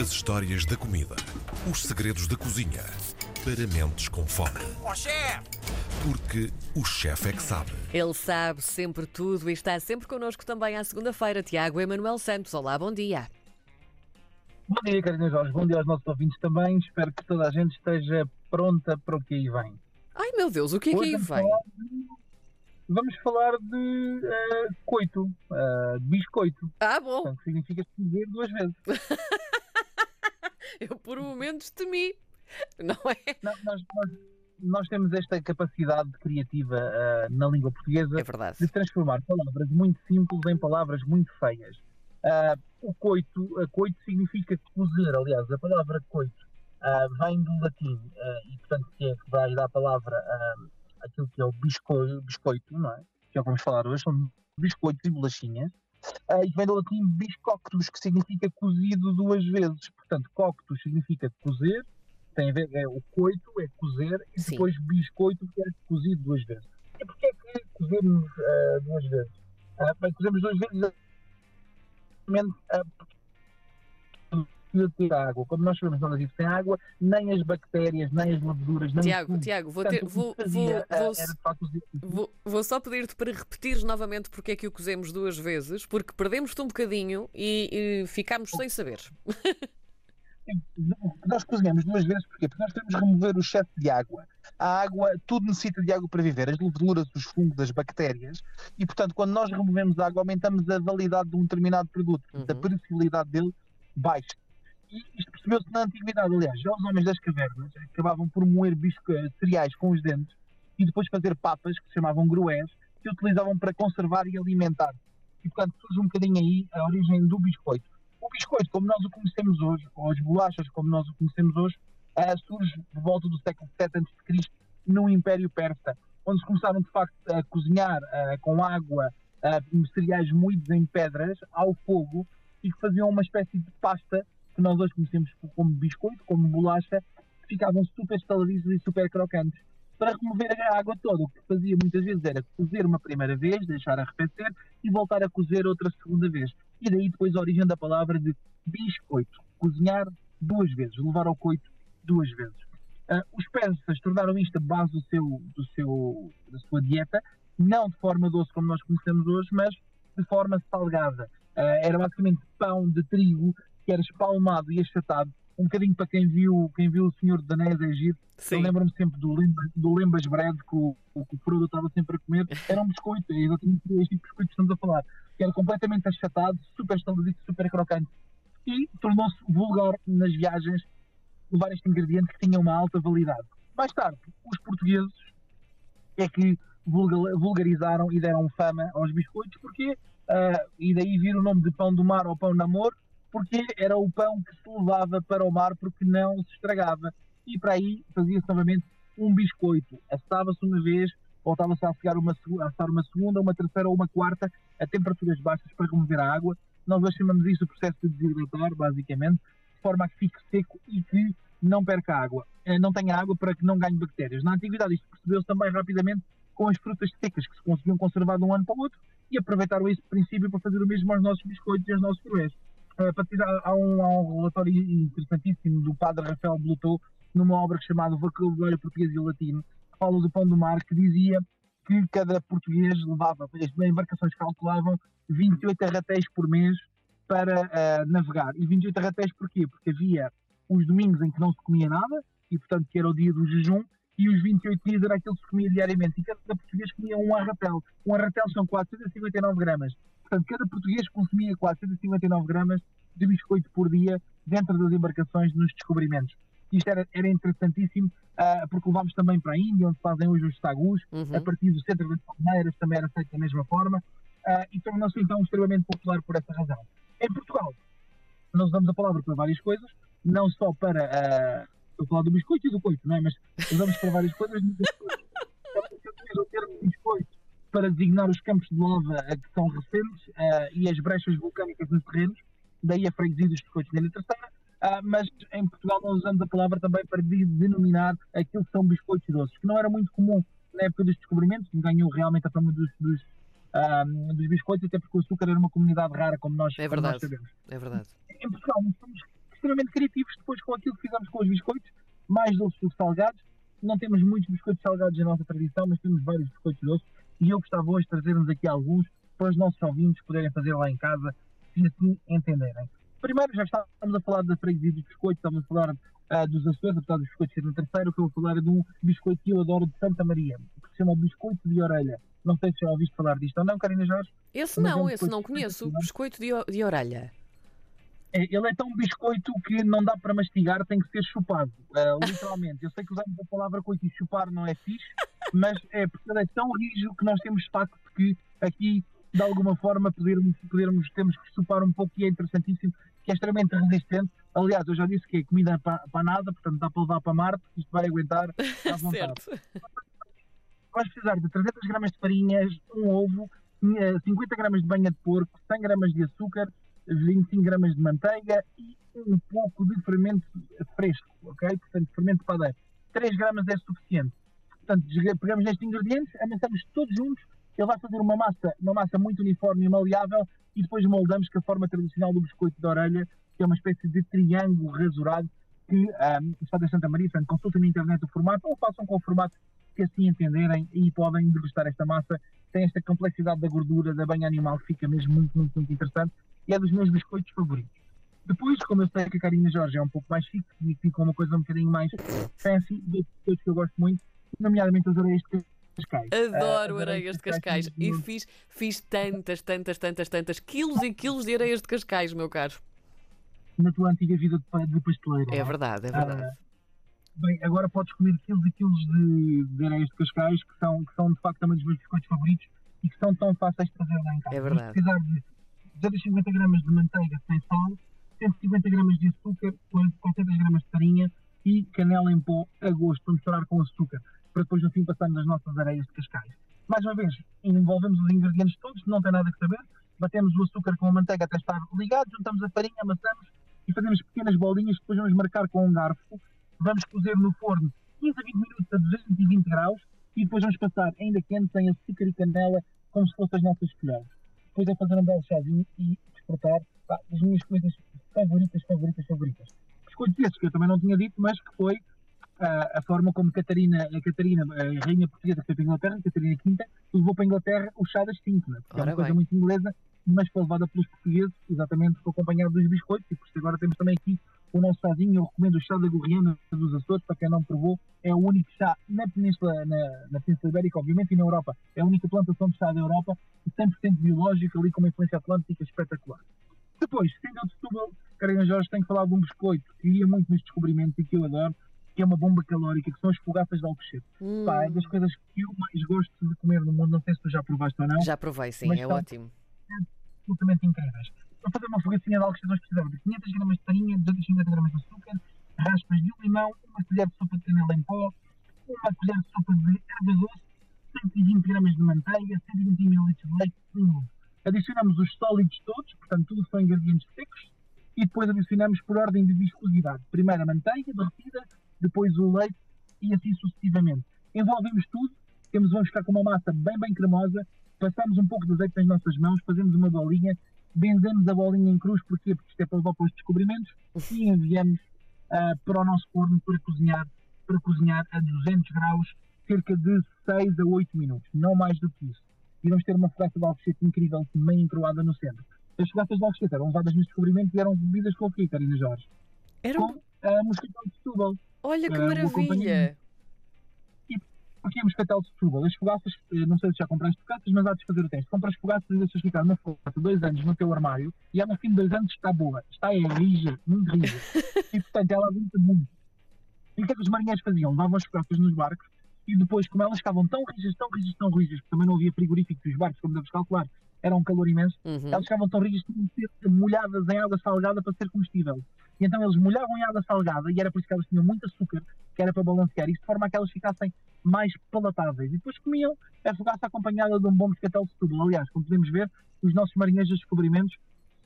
As histórias da comida. Os segredos da cozinha. Para mentes com fome. Ó chefe! Porque o chefe é que sabe. Ele sabe sempre tudo e está sempre connosco também à segunda-feira. Tiago Emanuel Santos. Olá, bom dia. Bom dia, Carolina Jorge. Bom dia aos nossos ouvintes também. Espero que toda a gente esteja pronta para o que aí vem. Ai meu Deus, o que é que aí vem? vamos falar de- Vamos falar de eh, coito, eh, biscoito. Ah, bom, Portanto, significa cozer duas vezes. eu por momentos temi. Não é? Não, nós, nós- nós temos esta capacidade criativa eh, na língua portuguesa É de transformar palavras muito simples em palavras muito feias. Ah, o coito, a coito significa cozer, aliás, a palavra coito ah, vem do latim ah, e, portanto, que é que vai dar a palavra ah, aquilo que é o biscoito, biscoito, não é? Que é o que vamos falar hoje, são biscoitos e bolachinhas. Ah, e vem do latim biscoctus, que significa cozido duas vezes. Portanto, coctus significa cozer, tem a ver, é o coito, é cozer, e Sim. depois biscoito, que é cozido duas vezes. E porquê é que cozemos ah, duas vezes? Ah, bem, cozemos duas vezes exatamente ah, porque precisa ter água. Como nós sabemos, não existe sem água, nem as bactérias, nem as leveduras, nem Tiago. Tiago, vou, ter, vou, vou, fazia, vou, era facto vou, vou só pedir-te para repetires novamente porque é que o cozemos duas vezes, porque perdemos-te um bocadinho e, e ficámos sem saber. Nós cozinhamos duas vezes porquê? porque nós queremos remover o excesso de água. A água, tudo necessita de água para viver, as leveduras, os fungos, as bactérias, e portanto, quando nós removemos a água, aumentamos a validade de um determinado produto, portanto, a Uhum. perecibilidade dele baixa. Isto percebeu-se na antiguidade, aliás, já os homens das cavernas acabavam por moer bisco, cereais com os dentes e depois fazer papas, que se chamavam grués, que utilizavam para conservar e alimentar. E portanto, surge um bocadinho aí a origem do biscoito. O biscoito, como nós o conhecemos hoje, ou as bolachas, como nós o conhecemos hoje, ah, surge por volta do século VII a.C., no Império Persa, onde se começaram de facto a cozinhar ah, com água cereais moídos em pedras ao fogo e que faziam uma espécie de pasta que nós hoje conhecemos como biscoito, como bolacha, que ficavam super estaladiços e super crocantes. Para remover a água toda, o que fazia muitas vezes era cozer uma primeira vez, deixar arrefecer e voltar a cozer outra segunda vez. E daí depois a origem da palavra de biscoito, cozinhar duas vezes, levar ao coito duas vezes. Ah, os persas tornaram isto a base do seu, do seu, da sua dieta, não de forma doce como nós conhecemos hoje, mas de forma salgada. Ah, era basicamente pão de trigo que era espalmado e achatado, um bocadinho para quem viu, quem viu o Senhor dos Anéis a Egito, eu lembro-me sempre do, Lemba, do Lembas Bread que o, que o Frodo estava sempre a comer. Era um biscoito, é exatamente este tipo de biscoito que estamos a falar. Que era completamente achatado, super estaladiço, super crocante. E tornou-se vulgar nas viagens levar este ingrediente que tinha uma alta validade. Mais tarde, os portugueses é que vulga- vulgarizaram e deram fama aos biscoitos, porque ah, e daí vir o nome de pão do mar ou pão de amor, porque era o pão que se levava para o mar porque não se estragava. E para aí fazia-se novamente um biscoito. Assava-se uma vez, voltava-se a assar uma, uma segunda, uma terceira ou uma quarta, a temperaturas baixas para remover a água. Nós hoje chamamos isso o processo de desidratar, basicamente, de forma a que fique seco e que não perca água. Eh, Não tenha água para que não ganhe bactérias. Na antiguidade isto percebeu-se também rapidamente com as frutas secas que se conseguiam conservar de um ano para o outro e aproveitaram esse princípio para fazer o mesmo aos nossos biscoitos e aos nossos crués. Uh, para há, um, há um relatório interessantíssimo do padre Rafael Blutou numa obra chamada Vocabulário Português e Latino, que fala do pão do mar, que dizia que cada português levava, as embarcações calculavam 28 arratéis por mês para uh, navegar. E 28 arratéis porquê? Porque havia os domingos em que não se comia nada, e portanto que era o dia do jejum, e os 28 dias era aquilo que se comia diariamente. E cada português comia um arratel. Um arratel são 459 gramas. Portanto, cada português consumia 459 gramas de biscoito por dia dentro das embarcações nos descobrimentos. Isto era, era interessantíssimo, ah, porque levámos também para a Índia, onde fazem hoje os tagus, Uhum. a partir do centro das Palmeiras também era feito da mesma forma, ah, e tornou-se então extremamente popular por essa razão. Em Portugal, nós usamos a palavra para várias coisas, não só para. Estou a falar do biscoito e do coito, não é? Mas usamos para várias coisas. o termo biscoito para designar os campos de lava que são recentes ah, e as brechas vulcânicas nos terrenos, daí a freguesia dos biscoitos da Terceira, ah, mas em Portugal nós usamos a palavra também para de- denominar aquilo que são biscoitos doces, que não era muito comum na época dos descobrimentos, que ganhou realmente a fama dos, dos, ah, dos biscoitos, até porque o açúcar era uma comunidade rara, como nós, É como nós verdade. sabemos. É verdade. Em Portugal, nós somos extremamente criativos depois com aquilo que fizemos com os biscoitos, mais doces do que salgados. Não temos muitos biscoitos salgados na nossa tradição, mas temos vários biscoitos doces e eu gostava hoje de trazer-nos aqui alguns para os nossos ouvintes poderem fazer lá em casa, se assim entenderem. Primeiro, já estávamos a falar da freguesia dos biscoitos, estávamos a falar uh, dos Açores, apesar dos biscoitos serem terceiro, que eu vou falar de um biscoito que eu adoro de Santa Maria, que se chama biscoito de orelha. Não sei se já ouviste falar disto ou não, Karina Jorge. Esse Mas é não, um esse não conheço. tradicional. Biscoito de, o- de orelha. É, Ele é tão biscoito que não dá para mastigar, tem que ser chupado, uh, literalmente. Eu sei que usamos a palavra coito e chupar não é fixe, mas é porque ele é tão rijo que nós temos de facto que aqui, de alguma forma, podermos, podermos temos que chupar um pouco e é interessantíssimo, que é extremamente resistente. Aliás, eu já disse que é comida para, para nada, portanto dá para levar para Marte, isto vai aguentar à vontade. certo. vais precisar de 300 gramas de farinhas, um ovo, eh, 50 gramas de banha de porco, 100 gramas de açúcar, 25 gramas de manteiga e um pouco de fermento fresco, ok? Portanto, fermento de padeiro. 3 gramas é suficiente. Portanto, pegamos nestes ingredientes, amassamos todos juntos, ele vai fazer uma massa, uma massa muito uniforme e maleável e depois moldamos com a forma tradicional do biscoito de orelha, que é uma espécie de triângulo rasurado que ah, está da Santa Maria, portanto, consultem na internet o formato ou façam com o formato que assim entenderem e podem degustar esta massa. Tem esta complexidade da gordura, da banha animal, que fica mesmo muito, muito, muito interessante e é dos meus biscoitos favoritos. Depois, como eu sei que a Carina Jorge é um pouco mais chique e fica uma coisa um bocadinho mais fancy, dois biscoitos que eu gosto muito, nomeadamente as areias de Cascais. Adoro Ah, as areias de Cascais. E fiz, fiz tantas, tantas, tantas, tantas quilos e quilos de areias de Cascais, meu caro. na tua antiga vida de, pa- de pasteleira. É não verdade, é Ah, verdade. Bem, agora podes comer quilos e quilos de, de areias de Cascais, que são, que são de facto também dos meus biscoitos favoritos e que são tão fáceis de fazer lá em casa. É verdade. de 250 gramas de manteiga sem sal, 150 gramas de açúcar, 400 gramas de farinha e canela em pó a gosto para misturar com açúcar, para depois no fim passarmos as nossas areias de Cascais. Mais uma vez, envolvemos os ingredientes todos, não tem nada que saber, batemos o açúcar com a manteiga até estar ligado, juntamos a farinha, amassamos e fazemos pequenas bolinhas que depois vamos marcar com um garfo vamos cozer no forno 15 a 20 minutos a 220 graus e depois vamos passar ainda quentes em açúcar e canela como se fossem as nossas colheres. Depois é fazer um belo chazinho e desfrutar pá, das minhas coisas favoritas, favoritas, favoritas. Biscoitos esses que eu também não tinha dito, mas que foi ah, a forma como Catarina, a Catarina, a rainha portuguesa que foi para a Inglaterra, Catarina V, levou para a Inglaterra o chá das cinco, né? porque é Ora uma coisa bem. muito inglesa, mas foi levada pelos portugueses, exatamente acompanhado dos biscoitos, e por isso agora temos também aqui o nosso chazinho, eu recomendo o chá da Gorriana dos Açores, para quem não provou, é o único chá na Península, na, na Península Ibérica, obviamente, e na Europa. É a única plantação de chá da Europa, 100% biológico, ali com uma influência atlântica espetacular. Depois, sendo eu de Setúbal, Carina Jorge tem que falar de um biscoito que ia muito nos descobrimentos e que eu adoro, que é uma bomba calórica, que são as fogaças de Alcochete. Hum, Pá, é das coisas que eu mais gosto de comer no mundo, não sei se tu já provaste ou não, já provei, sim, é ótimo. absolutamente incríveis. Para fazer uma fogacinha de alcochete, nós precisamos de 500 gramas de farinha, 250 gramas de açúcar, raspas de um limão, uma colher de sopa de canela em pó, uma colher de sopa de erva doce, 120 gramas de manteiga, 120 ml de leite e um ovo. Adicionamos os sólidos todos, portanto, tudo são ingredientes secos, e depois adicionamos por ordem de viscosidade. Primeiro a manteiga derretida, depois o leite e assim sucessivamente. Envolvemos tudo, temos, vamos ficar com uma massa bem, bem cremosa, passamos um pouco de azeite nas nossas mãos, fazemos uma bolinha, benzemos a bolinha em cruz, porquê? Porque isto é para levar para os descobrimentos, e enviamos ah, para o nosso forno para cozinhar, para cozinhar a 200 graus, cerca de 6 a 8 minutos, não mais do que isso. E vamos ter uma fogaça de alcochete incrível, meio encroada no centro. As fogaças de alcochete eram levadas nos descobrimentos e eram bebidas com o quê, Karina Jorge? Era um... Com a mosquitão de Setúbal. Olha que uma maravilha! companhia. Porque é moscatel de Setúbal. As fogaças, eh, não sei se já compraste fogaças, mas há de fazer o teste. Compras fogaças e deixas ficar na fogaça dois anos no teu armário e ela, no fim de dois anos, está boa. Está é rija, muito rija. e, portanto, ela aguenta muito. E o que é que os marinheiros faziam? Levavam as fogaças nos barcos e depois, como elas ficavam tão rijas, tão rijas, tão rijas, porque também não havia frigorífico dos barcos, como deves calcular, era um calor imenso, Uhum. elas ficavam tão rijas que tinham de ser molhadas em água salgada para ser combustível. E então eles molhavam em água salgada e era por isso que elas tinham muito açúcar, que era para balancear, isto de forma a que elas ficassem mais palatáveis. E depois comiam a fogaça acompanhada de um bom moscatel de Setúbal. Aliás, como podemos ver, os nossos marinheiros dos descobrimentos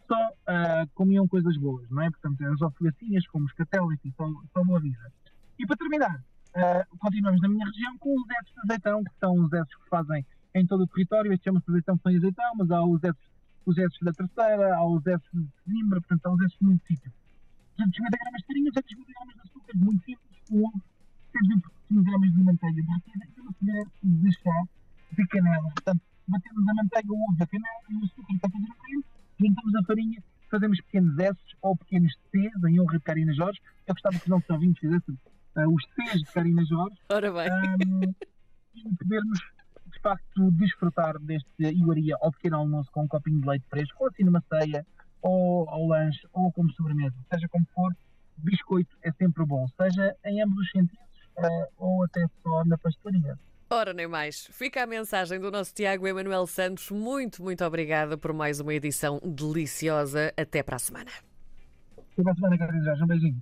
só ah, comiam coisas boas, não é? Portanto, eram só fogacinhas com moscatel, enfim, só, só boa vida. E para terminar, ah, continuamos na minha região com os esses de azeitão, que são os esses que fazem em todo o território. Este chama-se azeitão sem azeitão, mas há os esses, os esses da terceira, há os esses de Zimbra, portanto, há os esses de muito sítio. 250 gramas de farinha, 250 gramas de açúcar, muito simples, um ovo, 125 gramas de manteiga derretida e uma colher de chá de canela. Portanto, batemos a manteiga, o ovo, a canela e o açúcar para fazer o creme, juntamos a farinha, fazemos pequenos S ou pequenos T's em honra de Karina Jorge. Eu gostava que os nossos ouvintes fizessem uh, os T's de Karina Jorge Ora bem. um, e podermos de facto desfrutar deste iguaria ao pequeno almoço com um copinho de leite fresco, ou assim numa ceia, ou ao lanche, ou como sobremesa, seja como for, biscoito é sempre bom, seja em ambos os sentidos, uh, ou até só na pastelaria. Ora, nem mais. Fica a mensagem do nosso Tiago Emanuel Santos. Muito, muito obrigada por mais uma edição deliciosa. Até para a semana. Até para a semana, Carlos Jorge. Um beijinho.